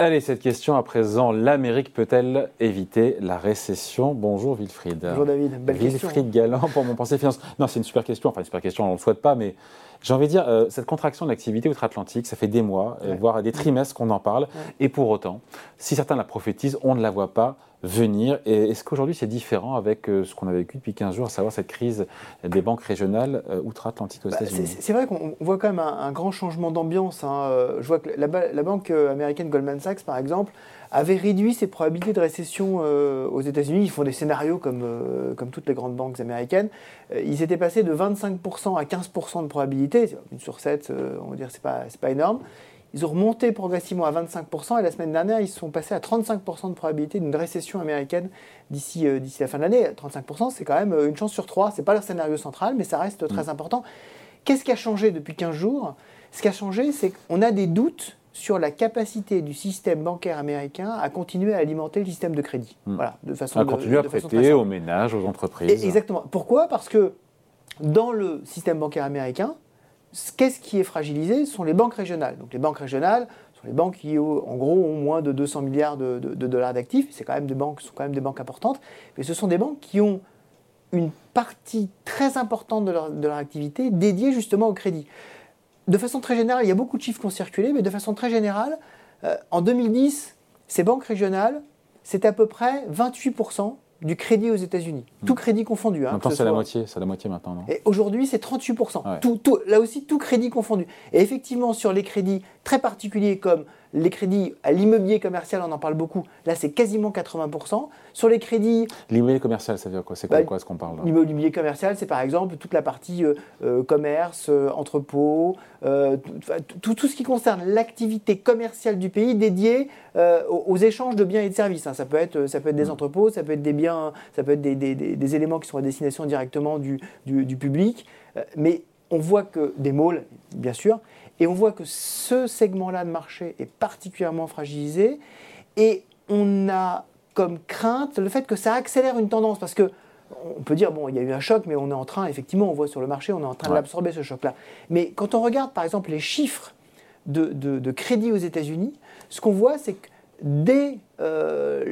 Allez, cette question à présent, l'Amérique peut-elle éviter la récession? Bonjour Wilfried. Bonjour David, belle Wilfried Galland pour mon pensée finance. Non, c'est une super question, enfin une super question, on ne le souhaite pas, mais j'ai envie de dire, euh, cette contraction de l'activité outre-Atlantique, ça fait des mois, euh, voire des trimestres qu'on en parle, et pour autant, si certains la prophétisent, on ne la voit pas venir. Et est-ce qu'aujourd'hui c'est différent avec euh, ce qu'on a vécu depuis 15 jours, à savoir cette crise des banques régionales outre-Atlantique aux bah, États-Unis? C'est vrai qu'on voit quand même un, grand changement d'ambiance. Hein. Je vois que la, la, banque américaine Goldman Sachs, par exemple, avait réduit ses probabilités de récession euh, aux États-Unis. Ils font des scénarios comme, euh, comme toutes les grandes banques américaines. Euh, ils étaient passés de 25% à 15% de probabilité. Une sur 7, on va dire, c'est pas, pas énorme. Ils ont remonté progressivement à 25% et la semaine dernière, ils sont passés à 35% de probabilité d'une récession américaine d'ici d'ici la fin de l'année. 35%, c'est quand même une chance sur 3. C'est pas leur scénario central, mais ça reste très mm. important. Qu'est-ce qui a changé depuis 15 jours? Ce qui a changé, c'est qu'on a des doutes sur la capacité du système bancaire américain à continuer à alimenter le système de crédit. Hmm. Voilà, de façon à continuer à prêter aux ménages, aux entreprises. exactement. Pourquoi? Parce que dans le système bancaire américain, qu'est-ce qui est fragilisé Ce sont les banques régionales. Donc les banques régionales sont les banques qui, en gros, ont moins de 200 milliards de, dollars d'actifs. C'est quand même des banques, sont quand même des banques importantes, mais ce sont des banques qui ont une partie très importante de leur, activité dédiée justement au crédit de façon très générale, il y a beaucoup de chiffres qui ont circulé, mais de façon très générale, euh, en 2010, ces banques régionales, c'est à peu près 28% du crédit aux États-Unis. Hmm. Tout crédit confondu. Hein, maintenant, c'est la moitié, c'est la moitié maintenant. Non? Et aujourd'hui, c'est 38%. Tout, tout, là aussi, tout crédit confondu. Et effectivement, sur les crédits très particuliers comme les crédits à l'immobilier commercial, on en parle beaucoup. Là, c'est quasiment 80%. Sur les crédits. L'immobilier commercial, ça veut dire quoi? C'est quoi, bah, ce qu'on parle L'immobilier commercial, c'est par exemple toute la partie euh, euh, commerce, euh, entrepôt, tout, tout, ce qui concerne l'activité commerciale du pays dédiée aux, échanges de biens et de services. Hein. Ça, peut être, ça peut être des mmh. entrepôts, ça peut être des biens, ça peut être des, des, des, éléments qui sont à destination directement du, du, du public. mais on voit que des malls, bien sûr, et on voit que ce segment-là de marché est particulièrement fragilisé. Et on a comme crainte le fait que ça accélère une tendance. Parce que on peut dire, bon, il y a eu un choc, mais on est en train, effectivement, on voit sur le marché, on est en train d'absorber ce choc-là. Mais quand on regarde, par exemple, les chiffres de, crédit aux États-Unis, ce qu'on voit, c'est que dès euh,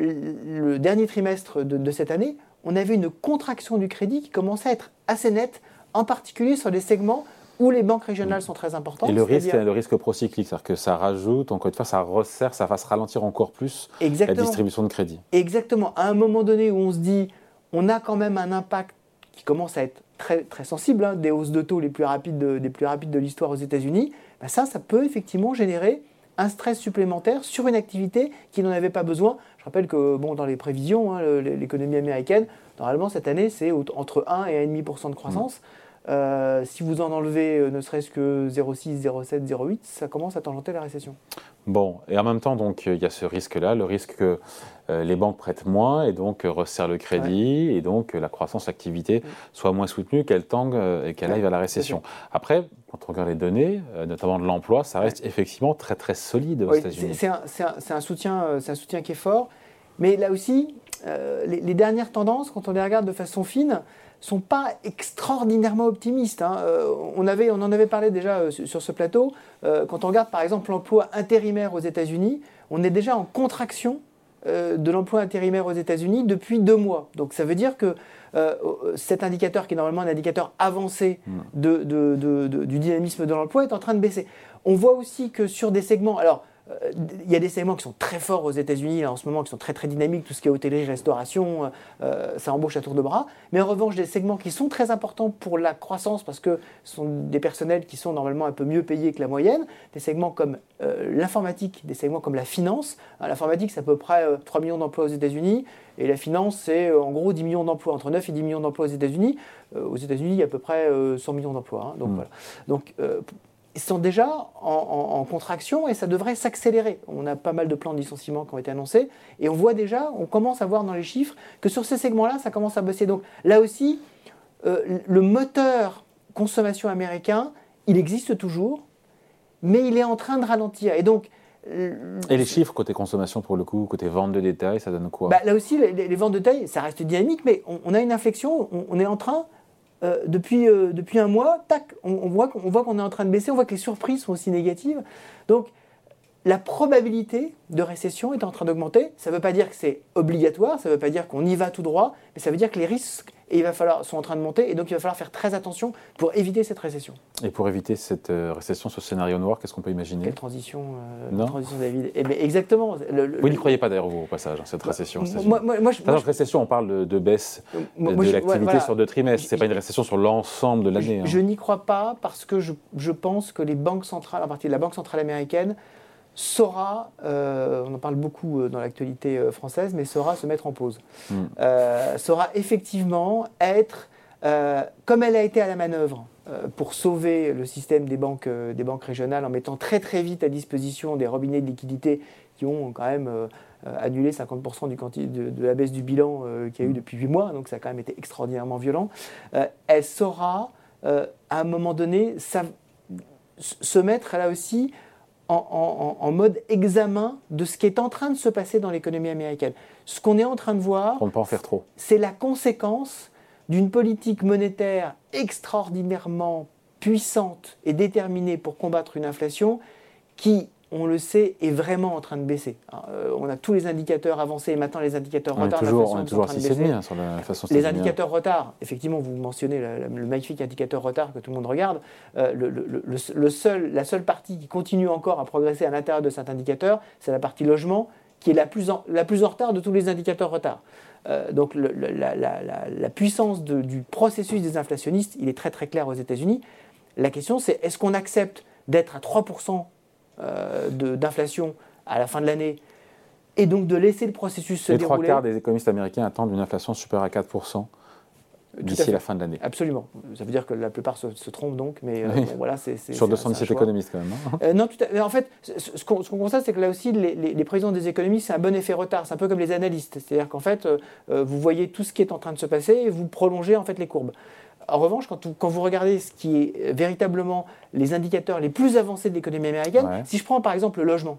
le dernier trimestre de, de, cette année, on avait une contraction du crédit qui commençait à être assez nette, en particulier sur les segments où les banques régionales sont très importantes. Et le risque, le risque procyclique, c'est-à-dire que ça rajoute, encore une fois, ça resserre, ça fasse ralentir encore plus la distribution de crédit. Exactement. À un moment donné où on se dit, on a quand même un impact qui commence à être très, très sensible, hein, des hausses de taux les plus rapides de, des plus rapides de l'histoire aux États-Unis, ben ça, ça peut effectivement générer un stress supplémentaire sur une activité qui n'en avait pas besoin. Je rappelle que bon, dans les prévisions, hein, l'économie américaine, normalement cette année, c'est entre 1 et 1,5% de croissance. Euh, si vous en enlevez euh, ne serait-ce que 0,6, 0,7, 0,8, ça commence à tangenter la récession. Bon, et en même temps, donc, il y a ce risque-là, le risque que euh, les banques prêtent moins et donc resserrent le crédit et donc la croissance, l'activité soit moins soutenue, qu'elle tangue et qu'elle aille vers la récession. Après, quand on regarde les données, notamment de l'emploi, ça reste effectivement très très solide aux États-Unis. C'est un, soutien, un soutien qui est fort, mais là aussi, les, les dernières tendances, quand on les regarde de façon fine, sont pas extraordinairement optimistes. Hein. Euh, on, avait, on en avait parlé déjà euh, sur ce plateau. Euh, quand on regarde par exemple l'emploi intérimaire aux États-Unis, on est déjà en contraction de l'emploi intérimaire aux États-Unis depuis deux mois. Donc ça veut dire que cet indicateur, qui est normalement un indicateur avancé mmh. de, du dynamisme de l'emploi, est en train de baisser. On voit aussi que sur des segments, alors il y a des segments qui sont très forts aux États-Unis en ce moment, qui sont très très dynamiques, tout ce qui est hôtellerie, restauration, euh, ça embauche à tour de bras. Mais en revanche, des segments qui sont très importants pour la croissance parce que ce sont des personnels qui sont normalement un peu mieux payés que la moyenne, des segments comme euh, l'informatique, des segments comme la finance. L'informatique, c'est à peu près 3 millions d'emplois aux États-Unis et la finance, c'est en gros 10 millions d'emplois, entre 9 et 10 millions d'emplois aux États-Unis. aux États-Unis, il y a à peu près 100 millions d'emplois. Hein. donc, mmh. voilà. donc sont déjà en, contraction et ça devrait s'accélérer. On a pas mal de plans de licenciement qui ont été annoncés et on voit déjà, on commence à voir dans les chiffres que sur ces segments-là, ça commence à baisser. Donc là aussi, euh, le moteur consommation américain, il existe toujours, mais il est en train de ralentir. Et donc, euh, et les chiffres côté consommation pour le coup, côté vente de détail, ça donne quoi? Bah, Là aussi, les, ventes de détail, ça reste dynamique, mais on, a une inflexion, on est en train euh, depuis, euh, depuis un mois, tac, on, voit qu'on voit qu'on est en train de baisser, on voit que les surprises sont aussi négatives. Donc la probabilité de récession est en train d'augmenter. Ça ne veut pas dire que c'est obligatoire, ça ne veut pas dire qu'on y va tout droit, mais ça veut dire que les risques il va falloir, sont en train de monter et donc il va falloir faire très attention pour éviter cette récession. Et pour éviter cette euh, récession, ce scénario noir, qu'est-ce qu'on peut imaginer? Quelle transition, euh, transition David eh ben, Exactement. vous n'y croyez pas d'ailleurs, vous, au passage, hein, cette récession Moi, moi, je, récession, on parle de, baisse de l'activité sur deux trimestres. Ce n'est pas une récession sur l'ensemble de l'année. Je, hein. n'y crois pas parce que je, je pense que les banques centrales, à partir de la Banque centrale américaine, saura, euh, on en parle beaucoup euh, dans l'actualité euh, française, mais saura se mettre en pause. Mm. saura effectivement être, comme elle a été à la manœuvre, pour sauver le système des banques, des banques régionales en mettant très très vite à disposition des robinets de liquidité qui ont quand même annulé 50% du de, de, la baisse du bilan qu'il y a eu mm. depuis 8 mois, donc ça a quand même été extraordinairement violent. elle saura, à un moment donné, se mettre là aussi en, mode examen de ce qui est en train de se passer dans l'économie américaine. Ce qu'on est en train de voir, on ne peut en faire trop. C'est la conséquence d'une politique monétaire extraordinairement puissante et déterminée pour combattre une inflation qui on le sait, est vraiment en train de baisser. Euh, on a tous les indicateurs avancés et maintenant les indicateurs retard. Toujours, on est toujours à 6,5 sur la façon Les indicateurs retard, effectivement, vous mentionnez le, magnifique indicateur retard que tout le monde regarde. Euh, le, seul, la seule partie qui continue encore à progresser à l'intérieur de cet indicateur, c'est la partie logement, qui est la plus en, la plus en retard de tous les indicateurs retard. Euh, donc la, puissance du processus des inflationnistes, il est très très clair aux États-Unis. La question, c'est est-ce qu'on accepte d'être à 3% euh, d'inflation à la fin de l'année, et donc de laisser le processus se Les dérouler. Les trois quarts des économistes américains attendent une inflation supérieure à 4% d'ici la fin de l'année. Absolument. Ça veut dire que la plupart se, trompent donc, mais euh, voilà, c'est sur 217 économistes quand même. Hein. Euh, non, tout à, en fait, ce qu'on constate, c'est que là aussi, les, les, présidents des économistes, c'est un bon effet retard. C'est un peu comme les analystes, c'est-à-dire qu'en fait, vous voyez tout ce qui est en train de se passer et vous prolongez en fait les courbes. En revanche, quand, vous regardez ce qui est véritablement les indicateurs les plus avancés de l'économie américaine, si je prends par exemple le logement,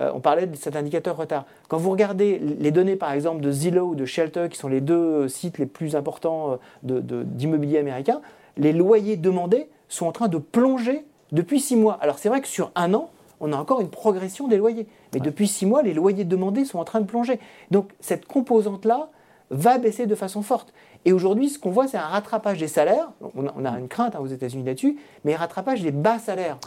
euh, on parlait de cet indicateur retard. Quand vous regardez les données par exemple de Zillow ou de Shelter, qui sont les deux sites les plus importants euh, d'immobilier américain, les loyers demandés sont en train de plonger depuis six mois. Alors c'est vrai que sur un an, on a encore une progression des loyers. Mais depuis six mois, les loyers demandés sont en train de plonger. Donc cette composante-là va baisser de façon forte. Et aujourd'hui, ce qu'on voit, c'est un rattrapage des salaires. On a, une crainte hein, aux États-Unis là-dessus, mais un rattrapage des bas salaires.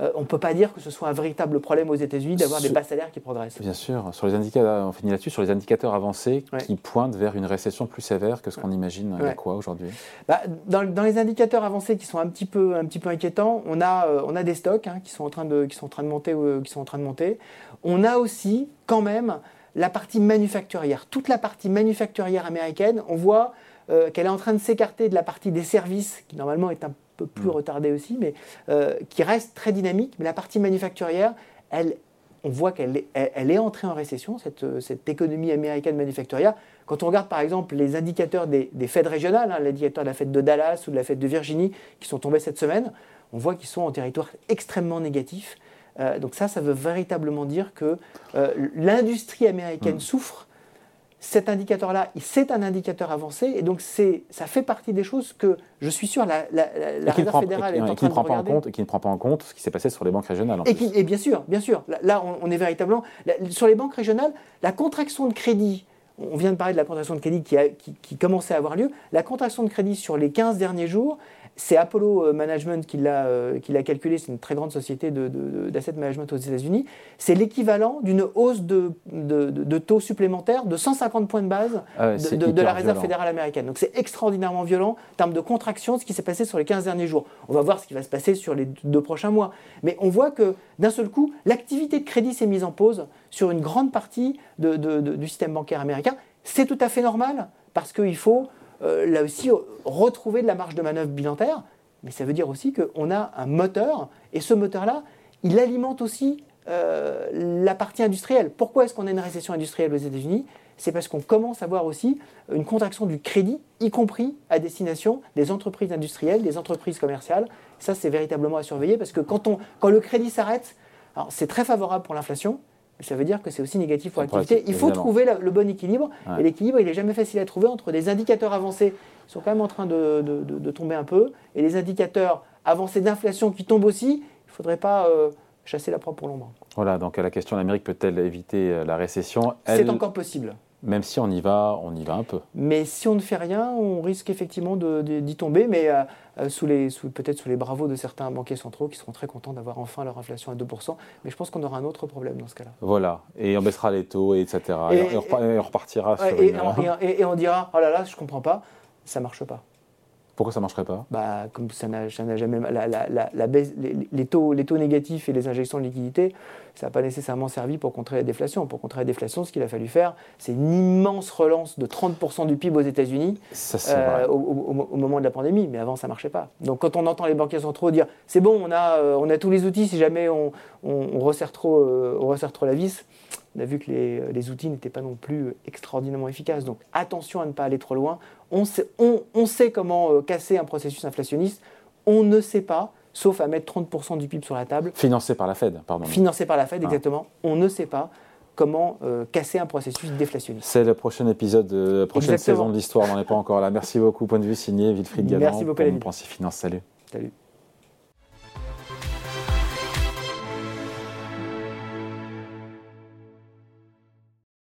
Euh, on ne peut pas dire que ce soit un véritable problème aux États-Unis d'avoir des bas salaires qui progressent. Bien sûr. Sur les indicateurs, on finit là-dessus, sur les indicateurs avancés qui pointent vers une récession plus sévère que ce qu'on imagine. Il quoi aujourd'hui? Bah, dans, les indicateurs avancés qui sont un petit peu, un petit peu inquiétants, on a, euh, on a des stocks hein, qui, sont en train de, qui, sont en train de monter, euh, qui sont en train de monter. On a aussi, quand même, la partie manufacturière. Toute la partie manufacturière américaine, on voit euh, qu'elle est en train de s'écarter de la partie des services, qui normalement est un peu plus mm. retardée aussi, mais euh, qui reste très dynamique. Mais la partie manufacturière, elle, on voit qu'elle est, elle est entrée en récession, cette, euh, cette, économie américaine manufacturière. Quand on regarde par exemple les indicateurs des, des fêtes régionales, hein, l'indicateur de la fête de Dallas ou de la fête de Virginie, qui sont tombés cette semaine, on voit qu'ils sont en territoire extrêmement négatif. donc ça, ça veut véritablement dire que l'industrie américaine mm. souffre cet indicateur-là, c'est un indicateur avancé, et donc ça fait partie des choses que je suis sûr la, la, la Réserve fédérale est en train de prend pas en compte, et qui ne prend pas en compte ce qui s'est passé sur les banques régionales. et, Qui, et, bien sûr, bien sûr. Là, on, est véritablement sur les banques régionales, la contraction de crédit. On vient de parler de la contraction de crédit qui, a, qui, qui commençait à avoir lieu. La contraction de crédit sur les 15 derniers jours, c'est Apollo euh, Management qui l'a euh, calculé, c'est une très grande société d'asset management aux États-Unis. C'est l'équivalent d'une hausse de, de, taux supplémentaires de 150 points de base ah de, la Réserve fédérale américaine. Donc c'est extraordinairement violent en termes de contraction, ce qui s'est passé sur les 15 derniers jours. On va voir ce qui va se passer sur les deux prochains mois. Mais on voit que d'un seul coup, l'activité de crédit s'est mise en pause sur une grande partie du système bancaire américain. C'est tout à fait normal parce qu'il faut euh, là aussi retrouver de la marge de manœuvre bilantaire, mais ça veut dire aussi qu'on a un moteur, et ce moteur-là, il alimente aussi euh, la partie industrielle. Pourquoi est-ce qu'on a une récession industrielle aux États-Unis? C'est parce qu'on commence à voir aussi une contraction du crédit, y compris à destination des entreprises industrielles, des entreprises commerciales. Ça, c'est véritablement à surveiller parce que quand, on, quand le crédit s'arrête, c'est très favorable pour l'inflation, ça veut dire que c'est aussi négatif pour l'activité. Il faut trouver le bon équilibre. Et l'équilibre, il n'est jamais facile à trouver entre des indicateurs avancés qui sont quand même en train de, tomber un peu et les indicateurs avancés d'inflation qui tombent aussi. Il ne faudrait pas euh, chasser la propre pour l'ombre. Voilà, donc la question l'Amérique peut-elle éviter la récession? C'est encore possible. Même si on y va, on y va un peu. Mais si on ne fait rien, on risque effectivement d'y tomber, mais euh, euh, sous les, sous, peut-être sous les bravos de certains banquiers centraux qui seront très contents d'avoir enfin leur inflation à 2%. Mais je pense qu'on aura un autre problème dans ce cas-là. Voilà, et on baissera les taux, etc. Et, on, repartira sur et, et, on dira, oh là là, je ne comprends pas, ça ne marche pas. Pourquoi ça ne marcherait pas? Bah, Comme ça n'a jamais. La, la, la, baisse, les, taux, les taux négatifs et les injections de liquidités, ça n'a pas nécessairement servi pour contrer la déflation. Pour contrer la déflation, ce qu'il a fallu faire, c'est une immense relance de 30% du PIB aux États-Unis euh, au, moment de la pandémie. Mais avant, ça ne marchait pas. Donc quand on entend les banquiers centraux dire c'est bon, on a, euh, on a tous les outils si jamais on, on, resserre, trop, euh, on resserre trop la vis, on a vu que les, les outils n'étaient pas non plus extraordinairement efficaces. Donc attention à ne pas aller trop loin. On sait, on, sait comment euh, casser un processus inflationniste. On ne sait pas, sauf à mettre 30% du PIB sur la table. Financé par la Fed, pardon. Financé par la Fed, ah. exactement. On ne sait pas comment euh, casser un processus déflationniste. C'est le prochain épisode de la prochaine saison de l'histoire. On n'en est pas encore là. Merci beaucoup. Point de vue signé Wilfried Galland. Merci beaucoup, pour Finance. Salut. Salut.